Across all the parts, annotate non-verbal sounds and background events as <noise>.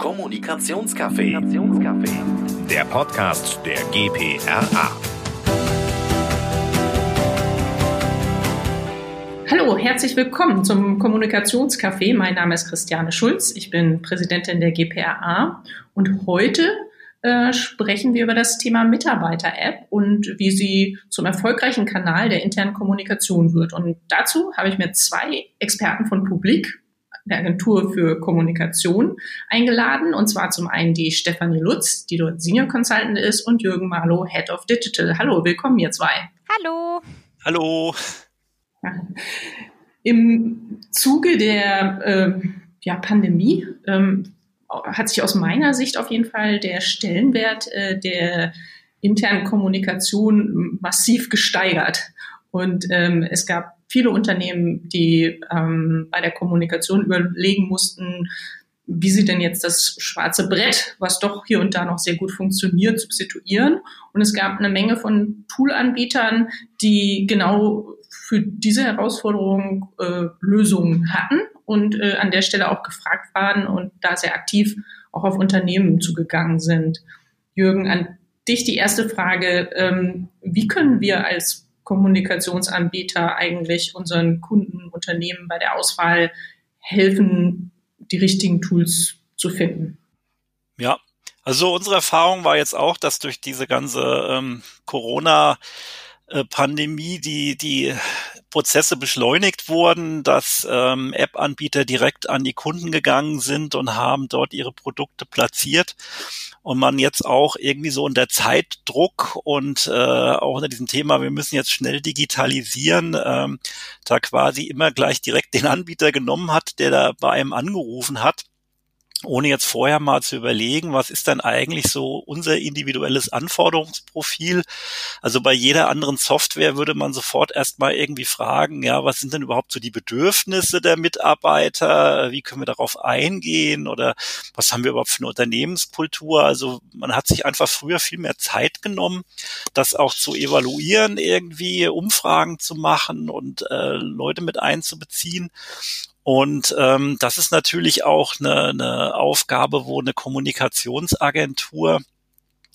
Kommunikationscafé. Der Podcast der GPRA. Hallo, herzlich willkommen zum Kommunikationscafé. Mein Name ist Christiane Schulz. Ich bin Präsidentin der GPRA und heute äh, sprechen wir über das Thema Mitarbeiter-App und wie sie zum erfolgreichen Kanal der internen Kommunikation wird. Und dazu habe ich mir zwei Experten von Publik, der Agentur für Kommunikation, eingeladen. Und zwar zum einen die Stefanie Lutz, die dort Senior Consultant ist, und Jürgen Marlow, Head of Digital. Hallo, willkommen ihr zwei. Hallo. Hallo. Im Zuge der äh, ja, Pandemie ähm, hat sich aus meiner Sicht auf jeden Fall der Stellenwert äh, der internen Kommunikation massiv gesteigert. Und ähm, es gab viele Unternehmen, die ähm, bei der Kommunikation überlegen mussten, wie sie denn jetzt das schwarze Brett, was doch hier und da noch sehr gut funktioniert, substituieren. Und es gab eine Menge von Toolanbietern, die genau für diese Herausforderung äh, Lösungen hatten und äh, an der Stelle auch gefragt waren und da sehr aktiv auch auf Unternehmen zugegangen sind. Jürgen, an dich die erste Frage. Ähm, wie können wir als Kommunikationsanbieter eigentlich unseren Kunden, Unternehmen bei der Auswahl helfen, die richtigen Tools zu finden? Ja, also unsere Erfahrung war jetzt auch, dass durch diese ganze ähm, Corona äh, die die Prozesse beschleunigt wurden, dass ähm, App-Anbieter direkt an die Kunden gegangen sind und haben dort ihre Produkte platziert. Und man jetzt auch irgendwie so unter Zeitdruck und äh, auch unter diesem Thema, wir müssen jetzt schnell digitalisieren, ähm, da quasi immer gleich direkt den Anbieter genommen hat, der da bei einem angerufen hat ohne jetzt vorher mal zu überlegen, was ist denn eigentlich so unser individuelles Anforderungsprofil. Also bei jeder anderen Software würde man sofort erstmal irgendwie fragen, ja, was sind denn überhaupt so die Bedürfnisse der Mitarbeiter? Wie können wir darauf eingehen? Oder was haben wir überhaupt für eine Unternehmenskultur? Also man hat sich einfach früher viel mehr Zeit genommen, das auch zu evaluieren, irgendwie Umfragen zu machen und äh, Leute mit einzubeziehen. Und ähm, das ist natürlich auch eine, eine Aufgabe, wo eine Kommunikationsagentur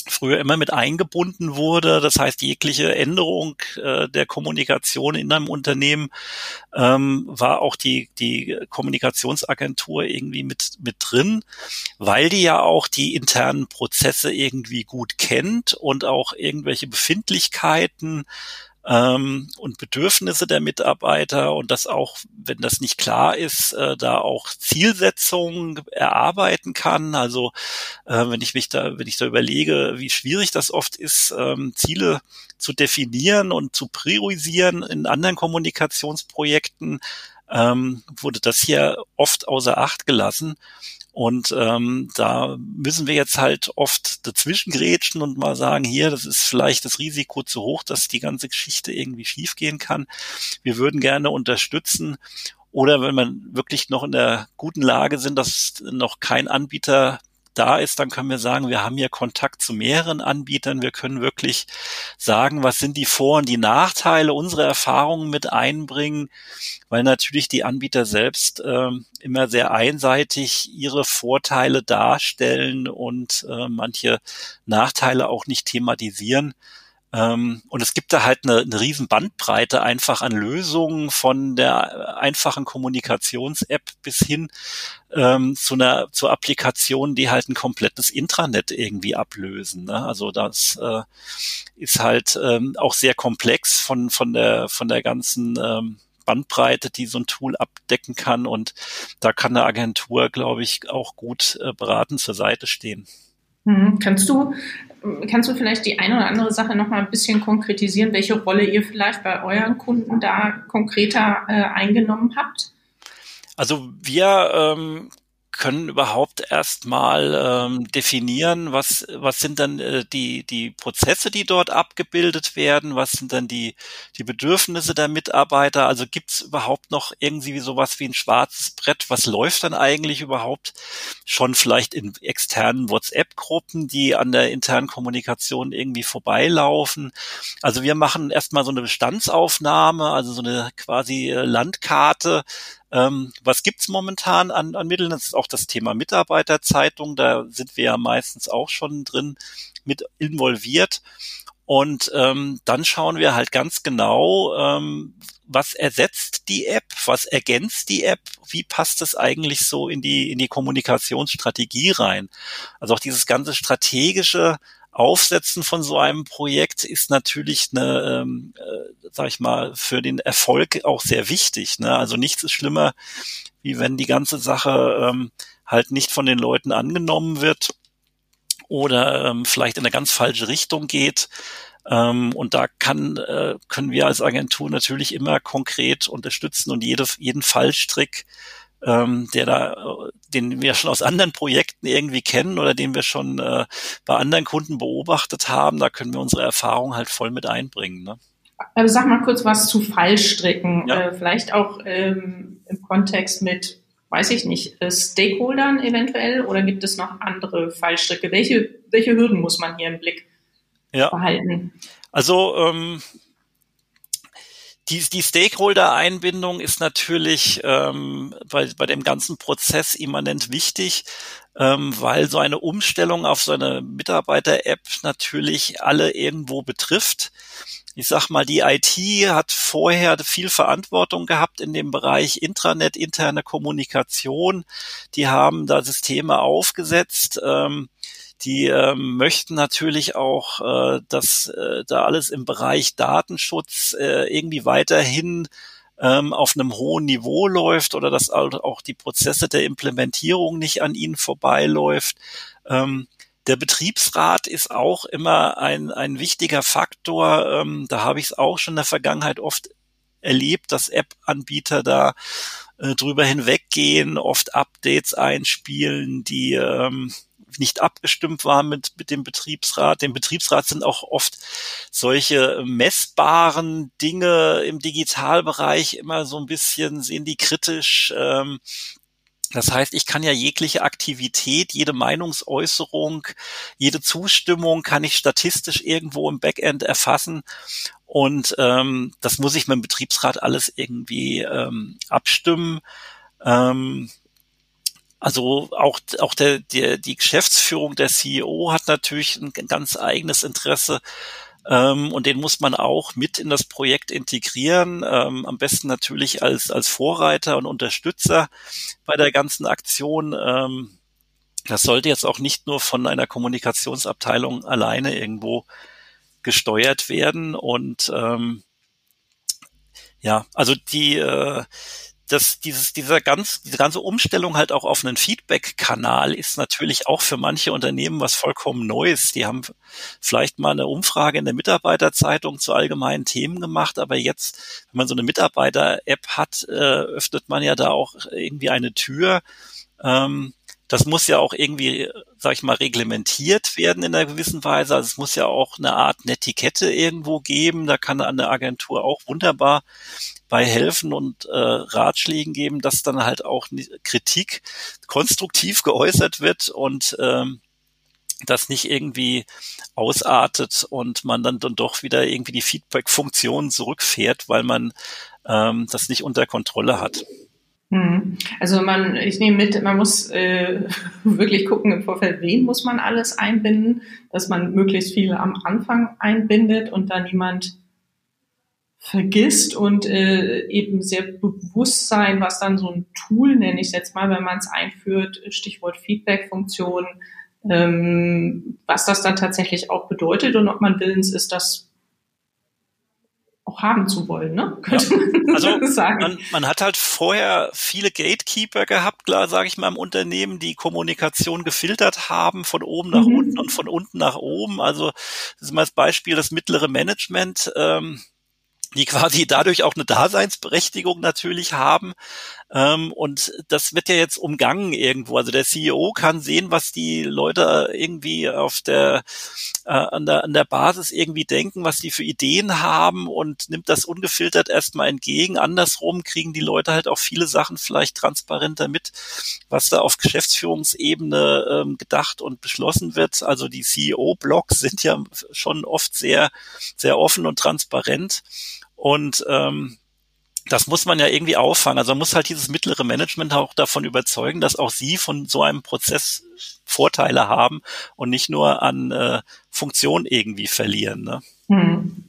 früher immer mit eingebunden wurde. Das heißt, jegliche Änderung äh, der Kommunikation in einem Unternehmen ähm, war auch die, die Kommunikationsagentur irgendwie mit, mit drin, weil die ja auch die internen Prozesse irgendwie gut kennt und auch irgendwelche Befindlichkeiten ähm, und Bedürfnisse der Mitarbeiter und das auch, wenn das nicht klar ist, äh, da auch Zielsetzungen erarbeiten kann. Also äh, wenn ich mich da, wenn ich da überlege, wie schwierig das oft ist, ähm, Ziele zu definieren und zu priorisieren in anderen Kommunikationsprojekten, ähm, wurde das hier oft außer Acht gelassen. Und ähm, da müssen wir jetzt halt oft dazwischen grätschen und mal sagen, hier, das ist vielleicht das Risiko zu hoch, dass die ganze Geschichte irgendwie schiefgehen kann. Wir würden gerne unterstützen. Oder wenn man wirklich noch in der guten Lage sind, dass noch kein Anbieter da ist, dann können wir sagen, wir haben hier Kontakt zu mehreren Anbietern. Wir können wirklich sagen, was sind die Vor- und die Nachteile, unsere Erfahrungen mit einbringen, weil natürlich die Anbieter selbst äh, immer sehr einseitig ihre Vorteile darstellen und äh, manche Nachteile auch nicht thematisieren. Ähm, und es gibt da halt eine, eine riesen Bandbreite einfach an Lösungen von der einfachen Kommunikations-App bis hin ähm, zu einer zur Applikation, die halt ein komplettes Intranet irgendwie ablösen. Ne? Also das äh, ist halt ähm, auch sehr komplex von von der von der ganzen ähm, Bandbreite, die so ein Tool abdecken kann. Und da kann eine Agentur, glaube ich, auch gut äh, beraten zur Seite stehen. Mhm. Kannst du, kannst du vielleicht die eine oder andere Sache noch mal ein bisschen konkretisieren, welche Rolle ihr vielleicht bei euren Kunden da konkreter äh, eingenommen habt? Also wir ähm, können überhaupt erstmal ähm, definieren, was, was sind dann äh, die, die Prozesse, die dort abgebildet werden, was sind dann die, die Bedürfnisse der Mitarbeiter. Also gibt es überhaupt noch irgendwie sowas wie ein schwarzes Brett, was läuft dann eigentlich überhaupt schon vielleicht in externen WhatsApp-Gruppen, die an der internen Kommunikation irgendwie vorbeilaufen. Also wir machen erstmal so eine Bestandsaufnahme, also so eine quasi äh, Landkarte Ähm, was gibt's momentan an, an Mitteln? Das ist auch das Thema Mitarbeiterzeitung. Da sind wir ja meistens auch schon drin mit involviert. Und ähm, dann schauen wir halt ganz genau, ähm, was ersetzt die App, was ergänzt die App, wie passt es eigentlich so in die, in die Kommunikationsstrategie rein. Also auch dieses ganze strategische Aufsetzen von so einem Projekt ist natürlich eine, ähm, äh, sag ich mal, für den Erfolg auch sehr wichtig. Ne? Also nichts ist schlimmer, wie wenn die ganze Sache ähm, halt nicht von den Leuten angenommen wird oder ähm, vielleicht in eine ganz falsche Richtung geht. Ähm, und da kann, äh, können wir als Agentur natürlich immer konkret unterstützen und jede, jeden Fallstrick, ähm, der da, den wir schon aus anderen Projekten irgendwie kennen oder den wir schon äh, bei anderen Kunden beobachtet haben, da können wir unsere Erfahrung halt voll mit einbringen. Ne? Also sag mal kurz was zu Fallstricken, ja. äh, vielleicht auch ähm, im Kontext mit weiß ich nicht, äh, Stakeholdern eventuell oder gibt es noch andere Fallstricke? Welche, welche Hürden muss man hier im Blick ja. behalten? Also ähm, die, die Stakeholder-Einbindung ist natürlich ähm, bei, bei dem ganzen Prozess immanent wichtig, ähm, weil so eine Umstellung auf so eine Mitarbeiter-App natürlich alle irgendwo betrifft ich sag mal, die IT hat vorher viel Verantwortung gehabt in dem Bereich Intranet, interne Kommunikation. Die haben da Systeme aufgesetzt. Ähm, die ähm, möchten natürlich auch, äh, dass äh, da alles im Bereich Datenschutz äh, irgendwie weiterhin ähm, auf einem hohen Niveau läuft oder dass auch die Prozesse der Implementierung nicht an ihnen vorbeiläuft. Ähm, der Betriebsrat ist auch immer ein, ein wichtiger Faktor. Ähm, da habe ich es auch schon in der Vergangenheit oft erlebt, dass App-Anbieter da äh, drüber hinweggehen, oft Updates einspielen, die ähm, nicht abgestimmt waren mit, mit dem Betriebsrat. Dem Betriebsrat sind auch oft solche messbaren Dinge im Digitalbereich immer so ein bisschen, sehen die kritisch. Ähm, das heißt, ich kann ja jegliche Aktivität, jede Meinungsäußerung, jede Zustimmung kann ich statistisch irgendwo im Backend erfassen. Und ähm, das muss ich mit dem Betriebsrat alles irgendwie ähm, abstimmen. Ähm, also auch, auch der, der, die Geschäftsführung der CEO hat natürlich ein ganz eigenes Interesse ähm, und den muss man auch mit in das Projekt integrieren. Ähm, am besten natürlich als, als Vorreiter und Unterstützer bei der ganzen Aktion. Ähm, das sollte jetzt auch nicht nur von einer Kommunikationsabteilung alleine irgendwo gesteuert werden. Und ja, also die äh, das, dieses, dieser ganz, diese ganze Umstellung halt auch auf einen Feedback-Kanal ist natürlich auch für manche Unternehmen was vollkommen Neues. Die haben vielleicht mal eine Umfrage in der Mitarbeiterzeitung zu allgemeinen Themen gemacht, aber jetzt, wenn man so eine Mitarbeiter-App hat, äh, öffnet man ja da auch irgendwie eine Tür. Ähm, das muss ja auch irgendwie, sag ich mal, reglementiert werden in einer gewissen Weise. Also es muss ja auch eine Art Netiquette irgendwo geben. Da kann eine Agentur auch wunderbar bei helfen und äh, Ratschlägen geben, dass dann halt auch Kritik konstruktiv geäußert wird und ähm, das nicht irgendwie ausartet und man dann, dann doch wieder irgendwie die Feedback-Funktion zurückfährt, weil man ähm, das nicht unter Kontrolle hat. Hm. Also man, ich nehme mit, man muss äh, <laughs> wirklich gucken im Vorfeld, wen muss man alles einbinden, dass man möglichst viele am Anfang einbindet und dann niemand vergisst und äh, eben sehr bewusst sein, was dann so ein Tool, nenne ich es jetzt mal, wenn man es einführt, Stichwort Feedback-Funktion, ähm, was das dann tatsächlich auch bedeutet und ob man willens ist, das auch haben zu wollen, ne? Könnte ja. man also <laughs> sagen. Man, man hat halt vorher viele Gatekeeper gehabt, klar, sage ich mal, im Unternehmen, die Kommunikation gefiltert haben, von oben nach mhm. unten und von unten nach oben. Also das ist mal das Beispiel, das mittlere Management. Ähm, die quasi dadurch auch eine Daseinsberechtigung natürlich haben. Ähm, und das wird ja jetzt umgangen irgendwo. Also der CEO kann sehen, was die Leute irgendwie auf der, äh, an der, an der Basis irgendwie denken, was die für Ideen haben und nimmt das ungefiltert erstmal entgegen. Andersrum kriegen die Leute halt auch viele Sachen vielleicht transparenter mit, was da auf Geschäftsführungsebene ähm, gedacht und beschlossen wird. Also die CEO-Blogs sind ja schon oft sehr, sehr offen und transparent. Und ähm, das muss man ja irgendwie auffangen. Also man muss halt dieses mittlere Management auch davon überzeugen, dass auch sie von so einem Prozess Vorteile haben und nicht nur an äh, Funktion irgendwie verlieren. Ne? Hm.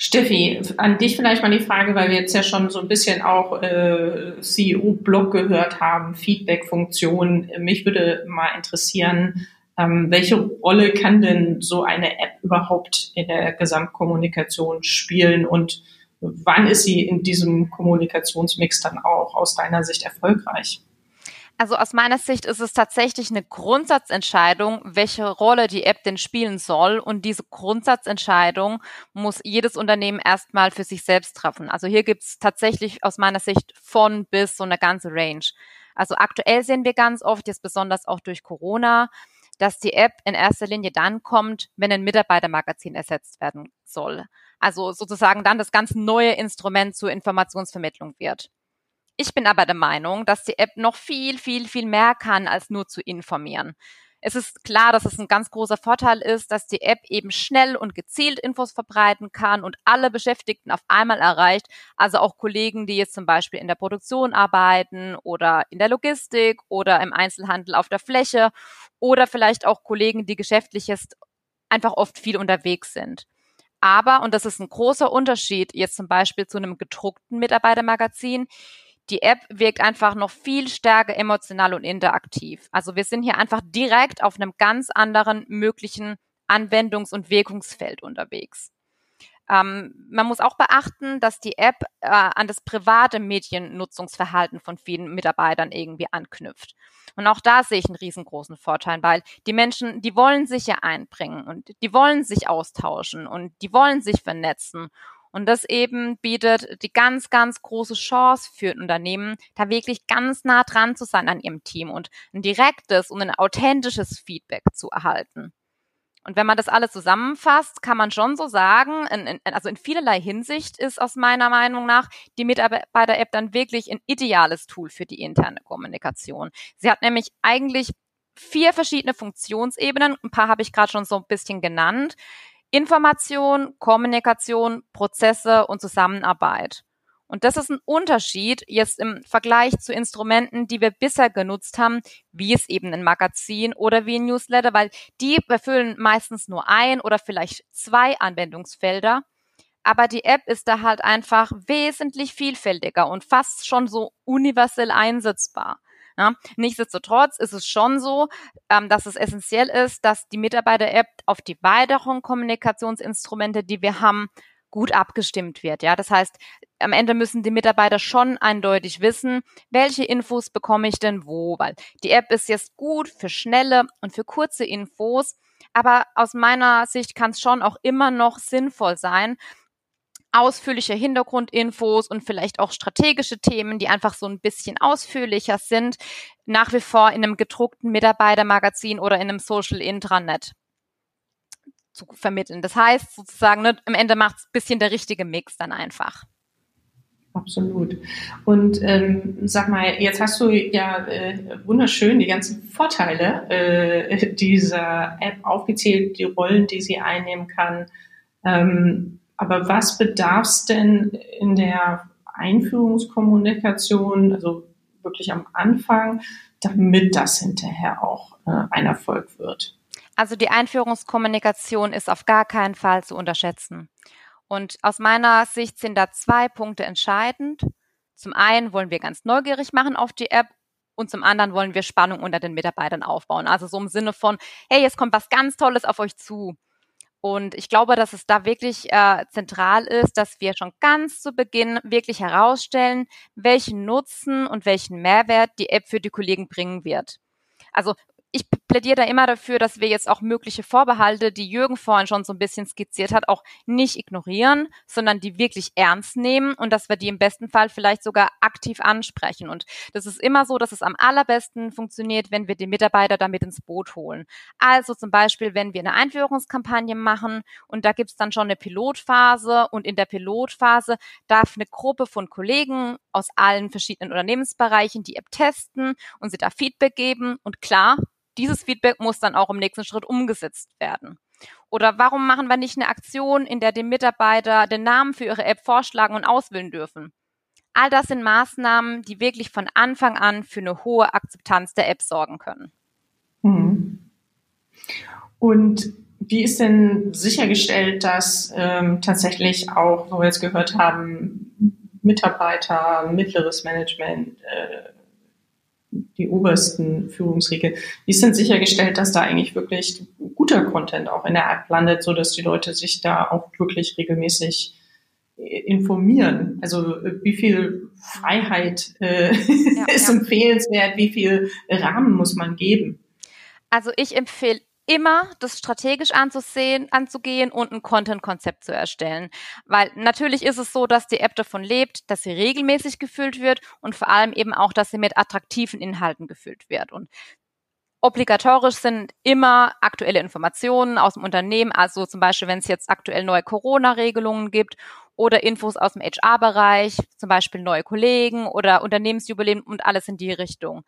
Steffi, an dich vielleicht mal die Frage, weil wir jetzt ja schon so ein bisschen auch äh, CEO-Blog gehört haben, Feedback-Funktion. Mich würde mal interessieren, ähm, welche Rolle kann denn so eine App überhaupt in der Gesamtkommunikation spielen und wann ist sie in diesem Kommunikationsmix dann auch aus deiner Sicht erfolgreich? Also aus meiner Sicht ist es tatsächlich eine Grundsatzentscheidung, welche Rolle die App denn spielen soll. Und diese Grundsatzentscheidung muss jedes Unternehmen erstmal für sich selbst treffen. Also hier gibt es tatsächlich aus meiner Sicht von bis so eine ganze Range. Also aktuell sehen wir ganz oft, jetzt besonders auch durch Corona, dass die App in erster Linie dann kommt, wenn ein Mitarbeitermagazin ersetzt werden soll. Also sozusagen dann das ganz neue Instrument zur Informationsvermittlung wird. Ich bin aber der Meinung, dass die App noch viel, viel, viel mehr kann, als nur zu informieren. Es ist klar, dass es ein ganz großer Vorteil ist, dass die App eben schnell und gezielt Infos verbreiten kann und alle Beschäftigten auf einmal erreicht. Also auch Kollegen, die jetzt zum Beispiel in der Produktion arbeiten oder in der Logistik oder im Einzelhandel auf der Fläche oder vielleicht auch Kollegen, die geschäftlich jetzt einfach oft viel unterwegs sind. Aber, und das ist ein großer Unterschied jetzt zum Beispiel zu einem gedruckten Mitarbeitermagazin, die App wirkt einfach noch viel stärker emotional und interaktiv. Also wir sind hier einfach direkt auf einem ganz anderen möglichen Anwendungs- und Wirkungsfeld unterwegs. Ähm, man muss auch beachten, dass die App äh, an das private Mediennutzungsverhalten von vielen Mitarbeitern irgendwie anknüpft. Und auch da sehe ich einen riesengroßen Vorteil, weil die Menschen, die wollen sich ja einbringen und die wollen sich austauschen und die wollen sich vernetzen. Und das eben bietet die ganz, ganz große Chance für ein Unternehmen, da wirklich ganz nah dran zu sein an ihrem Team und ein direktes und ein authentisches Feedback zu erhalten. Und wenn man das alles zusammenfasst, kann man schon so sagen, in, in, also in vielerlei Hinsicht ist aus meiner Meinung nach die Mitarbeiter-App dann wirklich ein ideales Tool für die interne Kommunikation. Sie hat nämlich eigentlich vier verschiedene Funktionsebenen. Ein paar habe ich gerade schon so ein bisschen genannt. Information, Kommunikation, Prozesse und Zusammenarbeit. Und das ist ein Unterschied jetzt im Vergleich zu Instrumenten, die wir bisher genutzt haben, wie es eben ein Magazin oder wie ein Newsletter, weil die erfüllen meistens nur ein oder vielleicht zwei Anwendungsfelder. Aber die App ist da halt einfach wesentlich vielfältiger und fast schon so universell einsetzbar. Ja, nichtsdestotrotz ist es schon so, ähm, dass es essentiell ist, dass die Mitarbeiter-App auf die weiteren Kommunikationsinstrumente, die wir haben, gut abgestimmt wird. Ja, das heißt, am Ende müssen die Mitarbeiter schon eindeutig wissen, welche Infos bekomme ich denn wo, weil die App ist jetzt gut für schnelle und für kurze Infos, aber aus meiner Sicht kann es schon auch immer noch sinnvoll sein, ausführliche Hintergrundinfos und vielleicht auch strategische Themen, die einfach so ein bisschen ausführlicher sind, nach wie vor in einem gedruckten Mitarbeitermagazin oder in einem Social Intranet zu vermitteln. Das heißt sozusagen, ne, am Ende macht es ein bisschen der richtige Mix dann einfach. Absolut. Und ähm, sag mal, jetzt hast du ja äh, wunderschön die ganzen Vorteile äh, dieser App aufgezählt, die Rollen, die sie einnehmen kann. Ähm, aber was bedarf es denn in der Einführungskommunikation, also wirklich am Anfang, damit das hinterher auch äh, ein Erfolg wird? Also die Einführungskommunikation ist auf gar keinen Fall zu unterschätzen. Und aus meiner Sicht sind da zwei Punkte entscheidend. Zum einen wollen wir ganz neugierig machen auf die App und zum anderen wollen wir Spannung unter den Mitarbeitern aufbauen. Also so im Sinne von, hey, jetzt kommt was ganz Tolles auf euch zu. Und ich glaube, dass es da wirklich äh, zentral ist, dass wir schon ganz zu Beginn wirklich herausstellen, welchen Nutzen und welchen Mehrwert die App für die Kollegen bringen wird. Also ich plädiere da immer dafür, dass wir jetzt auch mögliche Vorbehalte, die Jürgen vorhin schon so ein bisschen skizziert hat, auch nicht ignorieren, sondern die wirklich ernst nehmen und dass wir die im besten Fall vielleicht sogar aktiv ansprechen. Und das ist immer so, dass es am allerbesten funktioniert, wenn wir die Mitarbeiter damit ins Boot holen. Also zum Beispiel, wenn wir eine Einführungskampagne machen und da gibt's dann schon eine Pilotphase und in der Pilotphase darf eine Gruppe von Kollegen aus allen verschiedenen Unternehmensbereichen die App testen und sie da Feedback geben und klar, dieses Feedback muss dann auch im nächsten Schritt umgesetzt werden. Oder warum machen wir nicht eine Aktion, in der die Mitarbeiter den Namen für ihre App vorschlagen und auswählen dürfen? all das sind Maßnahmen, die wirklich von Anfang an für eine hohe Akzeptanz der App sorgen können. Mhm. Und wie ist denn sichergestellt, dass ähm, tatsächlich auch, wo wir jetzt gehört haben, Mitarbeiter, mittleres Management, äh, die obersten Führungsriege, wie ist denn sichergestellt, dass da eigentlich wirklich guter Content auch in der App landet, so dass die Leute sich da auch wirklich regelmäßig äh, informieren? Also äh, wie viel Freiheit äh, <laughs> ja, ist ja. empfehlenswert, wie viel Rahmen muss man geben? Also ich empfehle immer das strategisch anzusehen, anzugehen und ein Content-Konzept zu erstellen. Weil natürlich ist es so, dass die App davon lebt, dass sie regelmäßig gefüllt wird und vor allem eben auch, dass sie mit attraktiven Inhalten gefüllt wird. Und obligatorisch sind immer aktuelle Informationen aus dem Unternehmen, also zum Beispiel, wenn es jetzt aktuell neue Corona-Regelungen gibt oder Infos aus dem HR-Bereich, zum Beispiel neue Kollegen oder Unternehmensjubiläen und alles in die Richtung.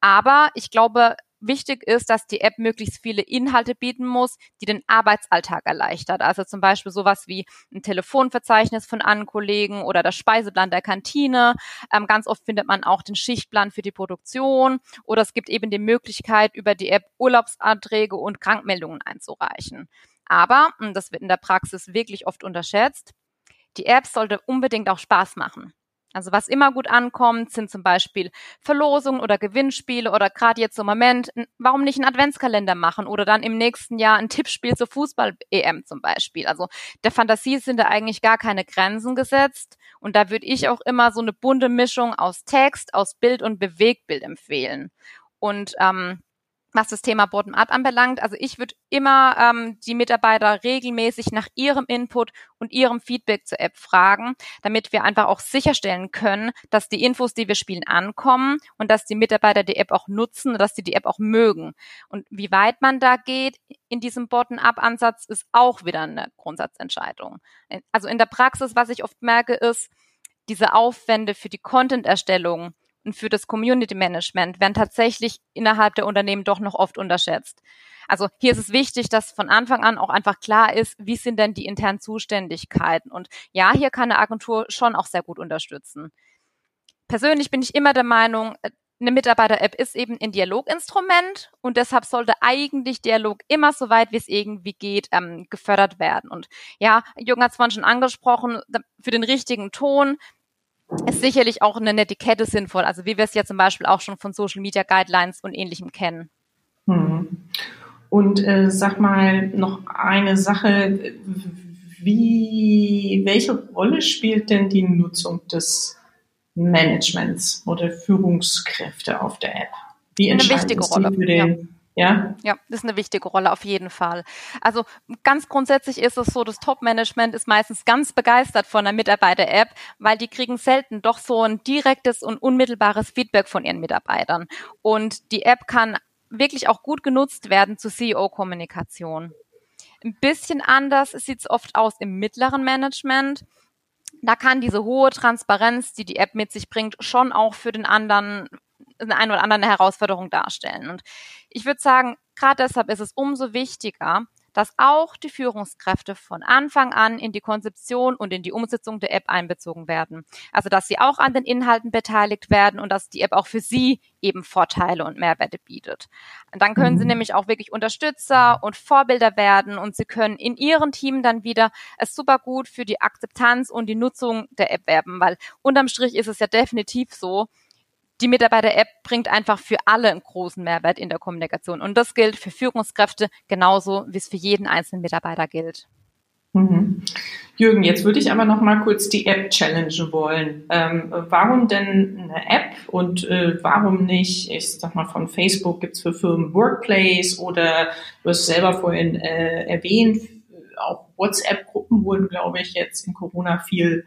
Aber ich glaube, wichtig ist, dass die App möglichst viele Inhalte bieten muss, die den Arbeitsalltag erleichtert. Also zum Beispiel sowas wie ein Telefonverzeichnis von anderen Kollegen oder das Speiseplan der Kantine. Ähm, ganz oft findet man auch den Schichtplan für die Produktion oder es gibt eben die Möglichkeit, über die App Urlaubsanträge und Krankmeldungen einzureichen. Aber, und das wird in der Praxis wirklich oft unterschätzt, die App sollte unbedingt auch Spaß machen. Also was immer gut ankommt, sind zum Beispiel Verlosungen oder Gewinnspiele oder gerade jetzt im Moment, warum nicht einen Adventskalender machen oder dann im nächsten Jahr ein Tippspiel zur Fußball-EM zum Beispiel. Also der Fantasie sind da eigentlich gar keine Grenzen gesetzt und da würde ich auch immer so eine bunte Mischung aus Text, aus Bild und Bewegtbild empfehlen. Und ähm, was das Thema Bottom-up anbelangt. Also ich würde immer ähm, die Mitarbeiter regelmäßig nach ihrem Input und ihrem Feedback zur App fragen, damit wir einfach auch sicherstellen können, dass die Infos, die wir spielen, ankommen und dass die Mitarbeiter die App auch nutzen und dass sie die App auch mögen. Und wie weit man da geht in diesem Bottom-up-Ansatz ist auch wieder eine Grundsatzentscheidung. Also in der Praxis, was ich oft merke, ist, diese Aufwände für die Content-Erstellung für das Community Management werden tatsächlich innerhalb der Unternehmen doch noch oft unterschätzt. Also hier ist es wichtig, dass von Anfang an auch einfach klar ist, wie sind denn die internen Zuständigkeiten. Und ja, hier kann eine Agentur schon auch sehr gut unterstützen. Persönlich bin ich immer der Meinung, eine Mitarbeiter-App ist eben ein Dialoginstrument und deshalb sollte eigentlich Dialog immer so weit, wie es irgendwie geht, ähm, gefördert werden. Und ja, Jürgen hat es vorhin schon angesprochen, für den richtigen Ton ist sicherlich auch eine Netiquette sinnvoll, also wie wir es ja zum Beispiel auch schon von Social Media Guidelines und ähnlichem kennen. Hm. Und äh, sag mal noch eine Sache, wie, welche Rolle spielt denn die Nutzung des Managements oder Führungskräfte auf der App? Wie eine wichtige Rolle. Für den, ja. Ja? Ja, das ist eine wichtige Rolle auf jeden Fall. Also ganz grundsätzlich ist es so, das Top-Management ist meistens ganz begeistert von der Mitarbeiter-App, weil die kriegen selten doch so ein direktes und unmittelbares Feedback von ihren Mitarbeitern. Und die App kann wirklich auch gut genutzt werden zur CEO-Kommunikation. Ein bisschen anders sieht es oft aus im mittleren Management. Da kann diese hohe Transparenz, die die App mit sich bringt, schon auch für den anderen eine ein oder andere Herausforderung darstellen. Und ich würde sagen, gerade deshalb ist es umso wichtiger, dass auch die Führungskräfte von Anfang an in die Konzeption und in die Umsetzung der App einbezogen werden. Also dass sie auch an den Inhalten beteiligt werden und dass die App auch für sie eben Vorteile und Mehrwerte bietet. Und dann können sie mhm. nämlich auch wirklich Unterstützer und Vorbilder werden und sie können in ihrem Team dann wieder es super gut für die Akzeptanz und die Nutzung der App werben, weil unterm Strich ist es ja definitiv so, die Mitarbeiter-App bringt einfach für alle einen großen Mehrwert in der Kommunikation. Und das gilt für Führungskräfte genauso, wie es für jeden einzelnen Mitarbeiter gilt. Mhm. Jürgen, jetzt würde ich aber noch mal kurz die App challengen wollen. Ähm, warum denn eine App und äh, warum nicht, ich sag mal, von Facebook gibt's für Firmen Workplace oder du hast selber vorhin äh, erwähnt, auch WhatsApp-Gruppen wurden, glaube ich, jetzt in Corona viel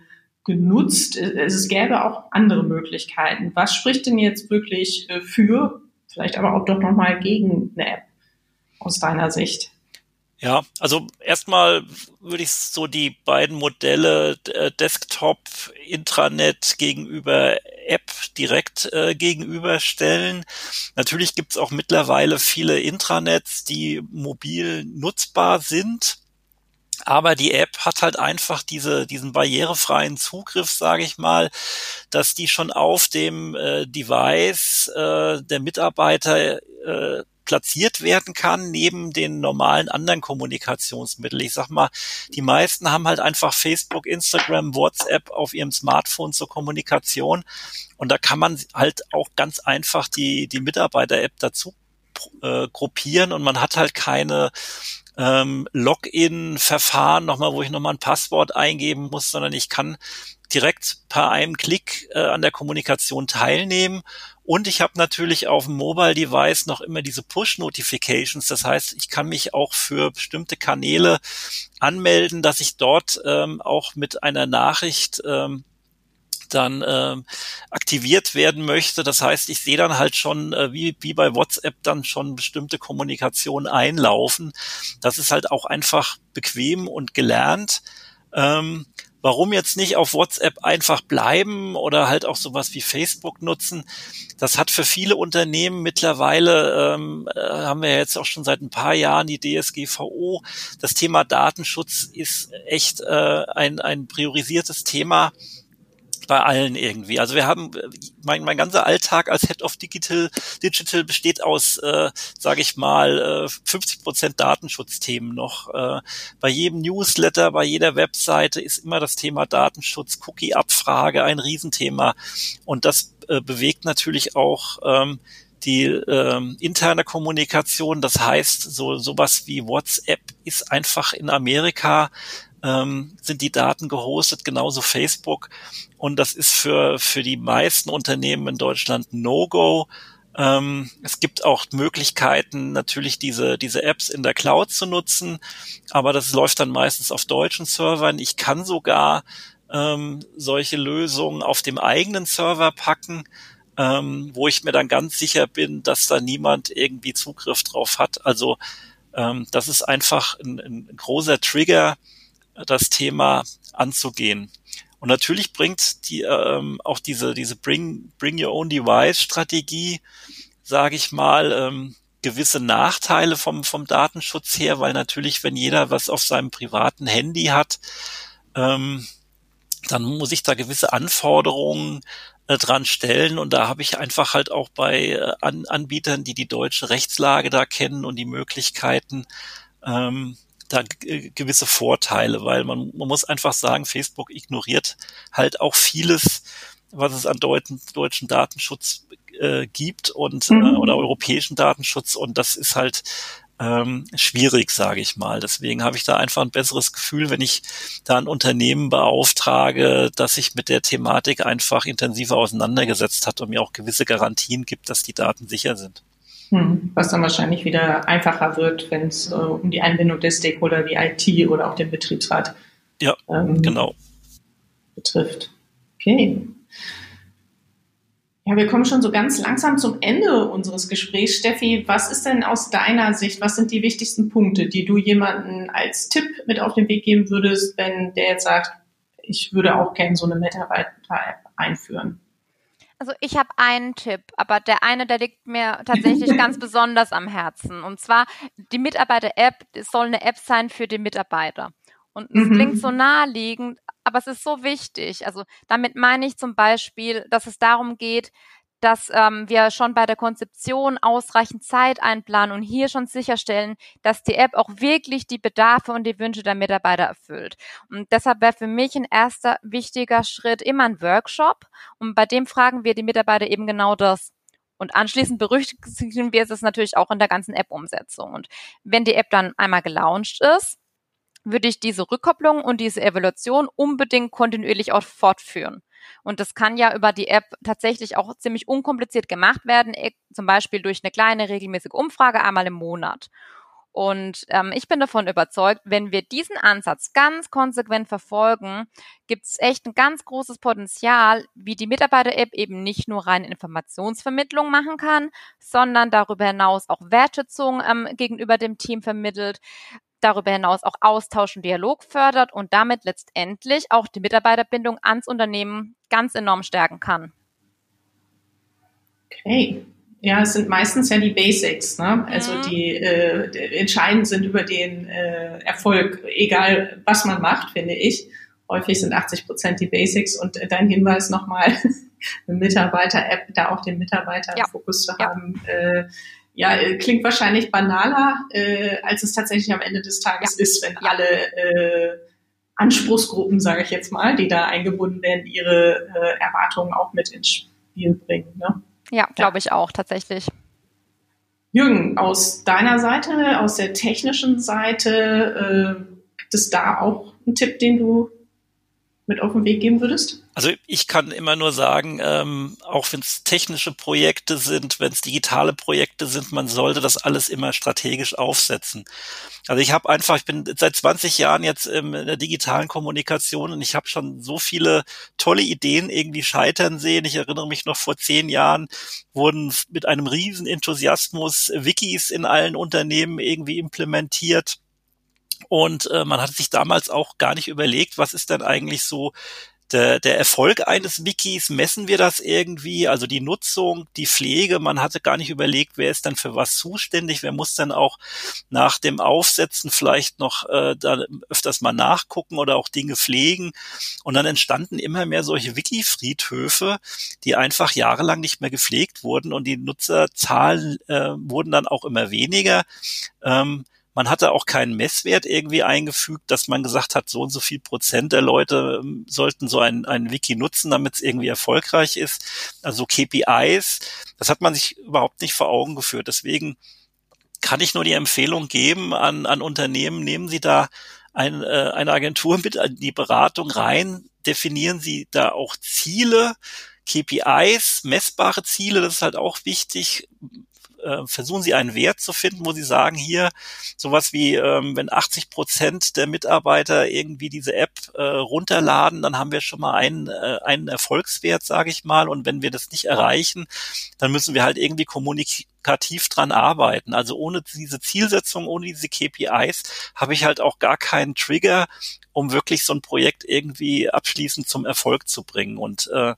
genutzt. Es gäbe auch andere Möglichkeiten. Was spricht denn jetzt wirklich äh, für, vielleicht aber auch doch nochmal gegen eine App aus deiner Sicht? Ja, also erstmal würde ich so die beiden Modelle äh, Desktop, Intranet gegenüber App direkt äh, gegenüberstellen. Natürlich gibt es auch mittlerweile viele Intranets, die mobil nutzbar sind. Aber die App hat halt einfach diese, diesen barrierefreien Zugriff, sage ich mal, dass die schon auf dem äh, Device äh, der Mitarbeiter äh, platziert werden kann neben den normalen anderen Kommunikationsmitteln. Ich sag mal, die meisten haben halt einfach Facebook, Instagram, WhatsApp auf ihrem Smartphone zur Kommunikation und da kann man halt auch ganz einfach die, die Mitarbeiter-App dazu äh, gruppieren und man hat halt keine ähm, Login-Verfahren nochmal, wo ich nochmal ein Passwort eingeben muss, sondern ich kann direkt per einem Klick äh, an der Kommunikation teilnehmen. Und ich habe natürlich auf dem Mobile Device noch immer diese Push-Notifications. Das heißt, ich kann mich auch für bestimmte Kanäle anmelden, dass ich dort ähm, auch mit einer Nachricht ähm, dann ähm, aktiviert werden möchte. Das heißt, ich sehe dann halt schon, äh, wie, wie bei WhatsApp dann schon bestimmte Kommunikation einlaufen. Das ist halt auch einfach bequem und gelernt. Ähm, Warum jetzt nicht auf WhatsApp einfach bleiben oder halt auch sowas wie Facebook nutzen? Das hat für viele Unternehmen mittlerweile, ähm, äh, haben wir jetzt auch schon seit ein paar Jahren die DSGVO. Das Thema Datenschutz ist echt äh, ein, ein priorisiertes Thema bei allen irgendwie. Also wir haben, mein, mein ganzer Alltag als Head of Digital, Digital besteht aus, äh, sage ich mal, äh, 50 Prozent Datenschutzthemen noch. Äh, bei jedem Newsletter, bei jeder Webseite ist immer das Thema Datenschutz, Cookie-Abfrage ein Riesenthema. Und das äh, bewegt natürlich auch ähm, die ähm, interne Kommunikation. Das heißt, so sowas wie WhatsApp ist einfach in Amerika ähm, sind die Daten gehostet, genauso Facebook. Und das ist für, für die meisten Unternehmen in Deutschland No-Go. Ähm, es gibt auch Möglichkeiten, natürlich diese, diese Apps in der Cloud zu nutzen, aber das läuft dann meistens auf deutschen Servern. Ich kann sogar ähm, solche Lösungen auf dem eigenen Server packen, ähm, wo ich mir dann ganz sicher bin, dass da niemand irgendwie Zugriff drauf hat. Also ähm, das ist einfach ein, ein großer Trigger, das Thema anzugehen. Und natürlich bringt die ähm, auch diese diese Bring Bring Your Own Device Strategie, sage ich mal, ähm, gewisse Nachteile vom vom Datenschutz her, weil natürlich, wenn jeder was auf seinem privaten Handy hat, ähm, dann muss ich da gewisse Anforderungen äh, dran stellen und da habe ich einfach halt auch bei äh, An Anbietern, die die deutsche Rechtslage da kennen und die Möglichkeiten, ähm, da gewisse Vorteile, weil man, man muss einfach sagen, Facebook ignoriert halt auch vieles, was es an deuten, deutschen Datenschutz äh, gibt und mhm. äh, oder europäischen Datenschutz und das ist halt ähm, schwierig, sage ich mal. Deswegen habe ich da einfach ein besseres Gefühl, wenn ich da ein Unternehmen beauftrage, das sich mit der Thematik einfach intensiver auseinandergesetzt hat und mir auch gewisse Garantien gibt, dass die Daten sicher sind. Hm, was dann wahrscheinlich wieder einfacher wird, wenn es äh, um die Einbindung der Stakeholder wie IT oder auch den Betriebsrat ja, ähm, genau. betrifft. Okay. Ja, wir kommen schon so ganz langsam zum Ende unseres Gesprächs. Steffi, was ist denn aus deiner Sicht, was sind die wichtigsten Punkte, die du jemanden als Tipp mit auf den Weg geben würdest, wenn der jetzt sagt, ich würde auch gerne so eine Mitarbeiter-App einführen? Also ich habe einen Tipp, aber der eine, der liegt mir tatsächlich <laughs> ganz besonders am Herzen. Und zwar, die Mitarbeiter-App soll eine App sein für die Mitarbeiter. Und es mhm. klingt so naheliegend, aber es ist so wichtig. Also damit meine ich zum Beispiel, dass es darum geht, dass ähm, wir schon bei der Konzeption ausreichend Zeit einplanen und hier schon sicherstellen, dass die App auch wirklich die Bedarfe und die Wünsche der Mitarbeiter erfüllt. Und deshalb wäre für mich ein erster wichtiger Schritt immer ein Workshop. Und bei dem fragen wir die Mitarbeiter eben genau das. Und anschließend berücksichtigen wir es natürlich auch in der ganzen App-Umsetzung. Und wenn die App dann einmal gelauncht ist, würde ich diese Rückkopplung und diese Evaluation unbedingt kontinuierlich auch fortführen. Und das kann ja über die App tatsächlich auch ziemlich unkompliziert gemacht werden, e, zum Beispiel durch eine kleine regelmäßige Umfrage einmal im Monat. Und ähm, ich bin davon überzeugt, wenn wir diesen Ansatz ganz konsequent verfolgen, gibt es echt ein ganz großes Potenzial, wie die Mitarbeiter-App eben nicht nur rein Informationsvermittlung machen kann, sondern darüber hinaus auch Wertschätzung ähm, gegenüber dem Team vermittelt, darüber hinaus auch Austausch und Dialog fördert und damit letztendlich auch die Mitarbeiterbindung ans Unternehmen ganz enorm stärken kann. Okay, ja, es sind meistens ja die Basics, ne? Also mhm. die, äh, die entscheidend sind über den äh, Erfolg, egal was man macht, finde ich. Häufig sind 80 Prozent die Basics und äh, dein Hinweis nochmal, <laughs> eine Mitarbeiter-App, da auch den Mitarbeiter-Fokus ja. zu haben. Ja. Äh, ja, äh, klingt wahrscheinlich banaler, äh, als es tatsächlich am Ende des Tages ja. ist, wenn alle äh, Anspruchsgruppen, sage ich jetzt mal, die da eingebunden werden, ihre äh, Erwartungen auch mit ins Spiel bringen. Ne? Ja, glaube ich auch tatsächlich. Jürgen, aus deiner Seite, aus der technischen Seite, äh, gibt es da auch einen Tipp, den du mit auf den Weg geben würdest? Also ich kann immer nur sagen, ähm, auch wenn es technische Projekte sind, wenn es digitale Projekte sind, man sollte das alles immer strategisch aufsetzen. Also ich habe einfach, ich bin seit 20 Jahren jetzt in der digitalen Kommunikation und ich habe schon so viele tolle Ideen irgendwie scheitern sehen. Ich erinnere mich noch vor zehn Jahren wurden mit einem riesen Enthusiasmus Wikis in allen Unternehmen irgendwie implementiert und äh, man hat sich damals auch gar nicht überlegt, was ist denn eigentlich so der, der Erfolg eines Wikis, messen wir das irgendwie? Also die Nutzung, die Pflege, man hatte gar nicht überlegt, wer ist dann für was zuständig, wer muss dann auch nach dem Aufsetzen vielleicht noch äh, da öfters mal nachgucken oder auch Dinge pflegen. Und dann entstanden immer mehr solche Wiki-Friedhöfe, die einfach jahrelang nicht mehr gepflegt wurden und die Nutzerzahlen äh, wurden dann auch immer weniger. Ähm, man hatte auch keinen Messwert irgendwie eingefügt, dass man gesagt hat, so und so viel Prozent der Leute ähm, sollten so ein, ein Wiki nutzen, damit es irgendwie erfolgreich ist. Also KPIs, das hat man sich überhaupt nicht vor Augen geführt. Deswegen kann ich nur die Empfehlung geben an, an Unternehmen, nehmen Sie da ein, äh, eine Agentur mit in die Beratung rein, definieren Sie da auch Ziele, KPIs, messbare Ziele, das ist halt auch wichtig äh, versuchen Sie einen Wert zu finden, wo Sie sagen, hier sowas wie, ähm, wenn 80 Prozent der Mitarbeiter irgendwie diese App äh, runterladen, dann haben wir schon mal einen, äh, einen Erfolgswert, sage ich mal. Und wenn wir das nicht erreichen, dann müssen wir halt irgendwie kommunikativ dran arbeiten. Also ohne diese Zielsetzung, ohne diese KPIs habe ich halt auch gar keinen Trigger, um wirklich so ein Projekt irgendwie abschließend zum Erfolg zu bringen. Und äh,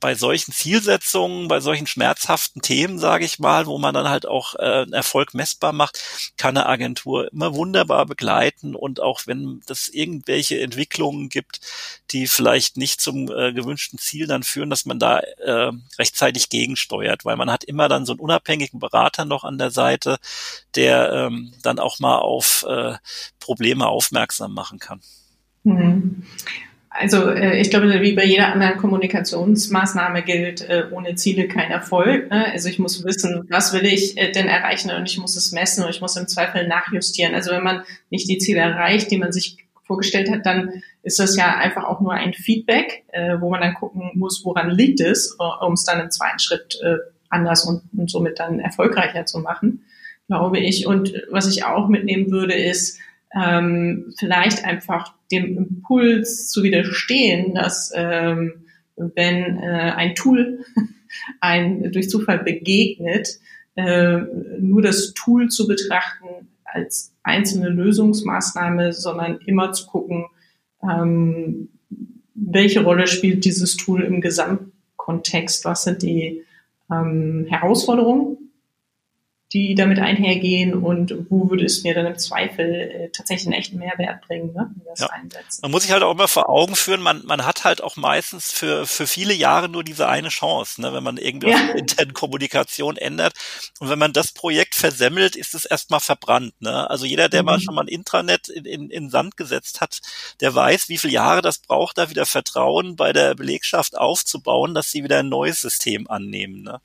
bei solchen Zielsetzungen, bei solchen schmerzhaften Themen, sage ich mal, wo man dann halt auch äh, Erfolg messbar macht, kann eine Agentur immer wunderbar begleiten und auch wenn das irgendwelche Entwicklungen gibt, die vielleicht nicht zum äh, gewünschten Ziel dann führen, dass man da äh, rechtzeitig gegensteuert, weil man hat immer dann so einen unabhängigen Berater noch an der Seite, der ähm, dann auch mal auf äh, Probleme aufmerksam machen kann. Mhm. Also äh, ich glaube, wie bei jeder anderen Kommunikationsmaßnahme gilt, äh, ohne Ziele kein Erfolg. Ne? Also ich muss wissen, was will ich äh, denn erreichen und ich muss es messen und ich muss im Zweifel nachjustieren. Also wenn man nicht die Ziele erreicht, die man sich vorgestellt hat, dann ist das ja einfach auch nur ein Feedback, äh, wo man dann gucken muss, woran liegt es, äh, um es dann im zweiten Schritt äh, anders und, und somit dann erfolgreicher zu machen, glaube ich. Und was ich auch mitnehmen würde, ist, ähm, vielleicht einfach dem Impuls zu widerstehen, dass ähm, wenn äh, ein Tool <laughs> ein durch Zufall begegnet, äh, nur das Tool zu betrachten als einzelne Lösungsmaßnahme, sondern immer zu gucken, ähm, welche Rolle spielt dieses Tool im Gesamtkontext, was sind die ähm, Herausforderungen, die damit einhergehen und wo würde es mir dann im Zweifel äh, tatsächlich einen echten Mehrwert bringen, ne, wenn das ja. einsetzt. Man muss sich halt auch immer vor Augen führen, man, man hat halt auch meistens für, für viele Jahre nur diese eine Chance, ne, wenn man irgendwie ja. internen Kommunikation ändert. Und wenn man das Projekt versemmelt, ist es erstmal verbrannt. Ne? Also jeder, der mhm. mal schon mal ein Intranet in, in, in Sand gesetzt hat, der weiß, wie viele Jahre das braucht, da wieder Vertrauen bei der Belegschaft aufzubauen, dass sie wieder ein neues System annehmen. Ne?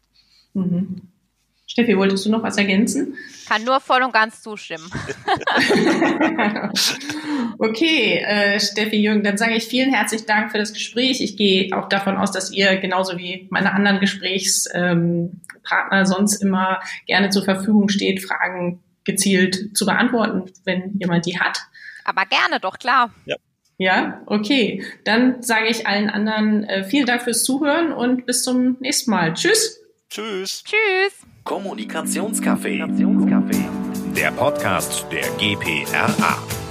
Mhm. Steffi, wolltest du noch was ergänzen? Kann nur voll und ganz zustimmen. <laughs> okay, äh, Steffi Jürgen, dann sage ich vielen herzlichen Dank für das Gespräch. Ich gehe auch davon aus, dass ihr genauso wie meine anderen Gesprächspartner ähm, sonst immer gerne zur Verfügung steht, Fragen gezielt zu beantworten, wenn jemand die hat. Aber gerne, doch klar. Ja. Ja, okay. Dann sage ich allen anderen äh, vielen Dank fürs Zuhören und bis zum nächsten Mal. Tschüss. Tschüss. Tschüss. Kommunikationscafé. Der Podcast der GPRA.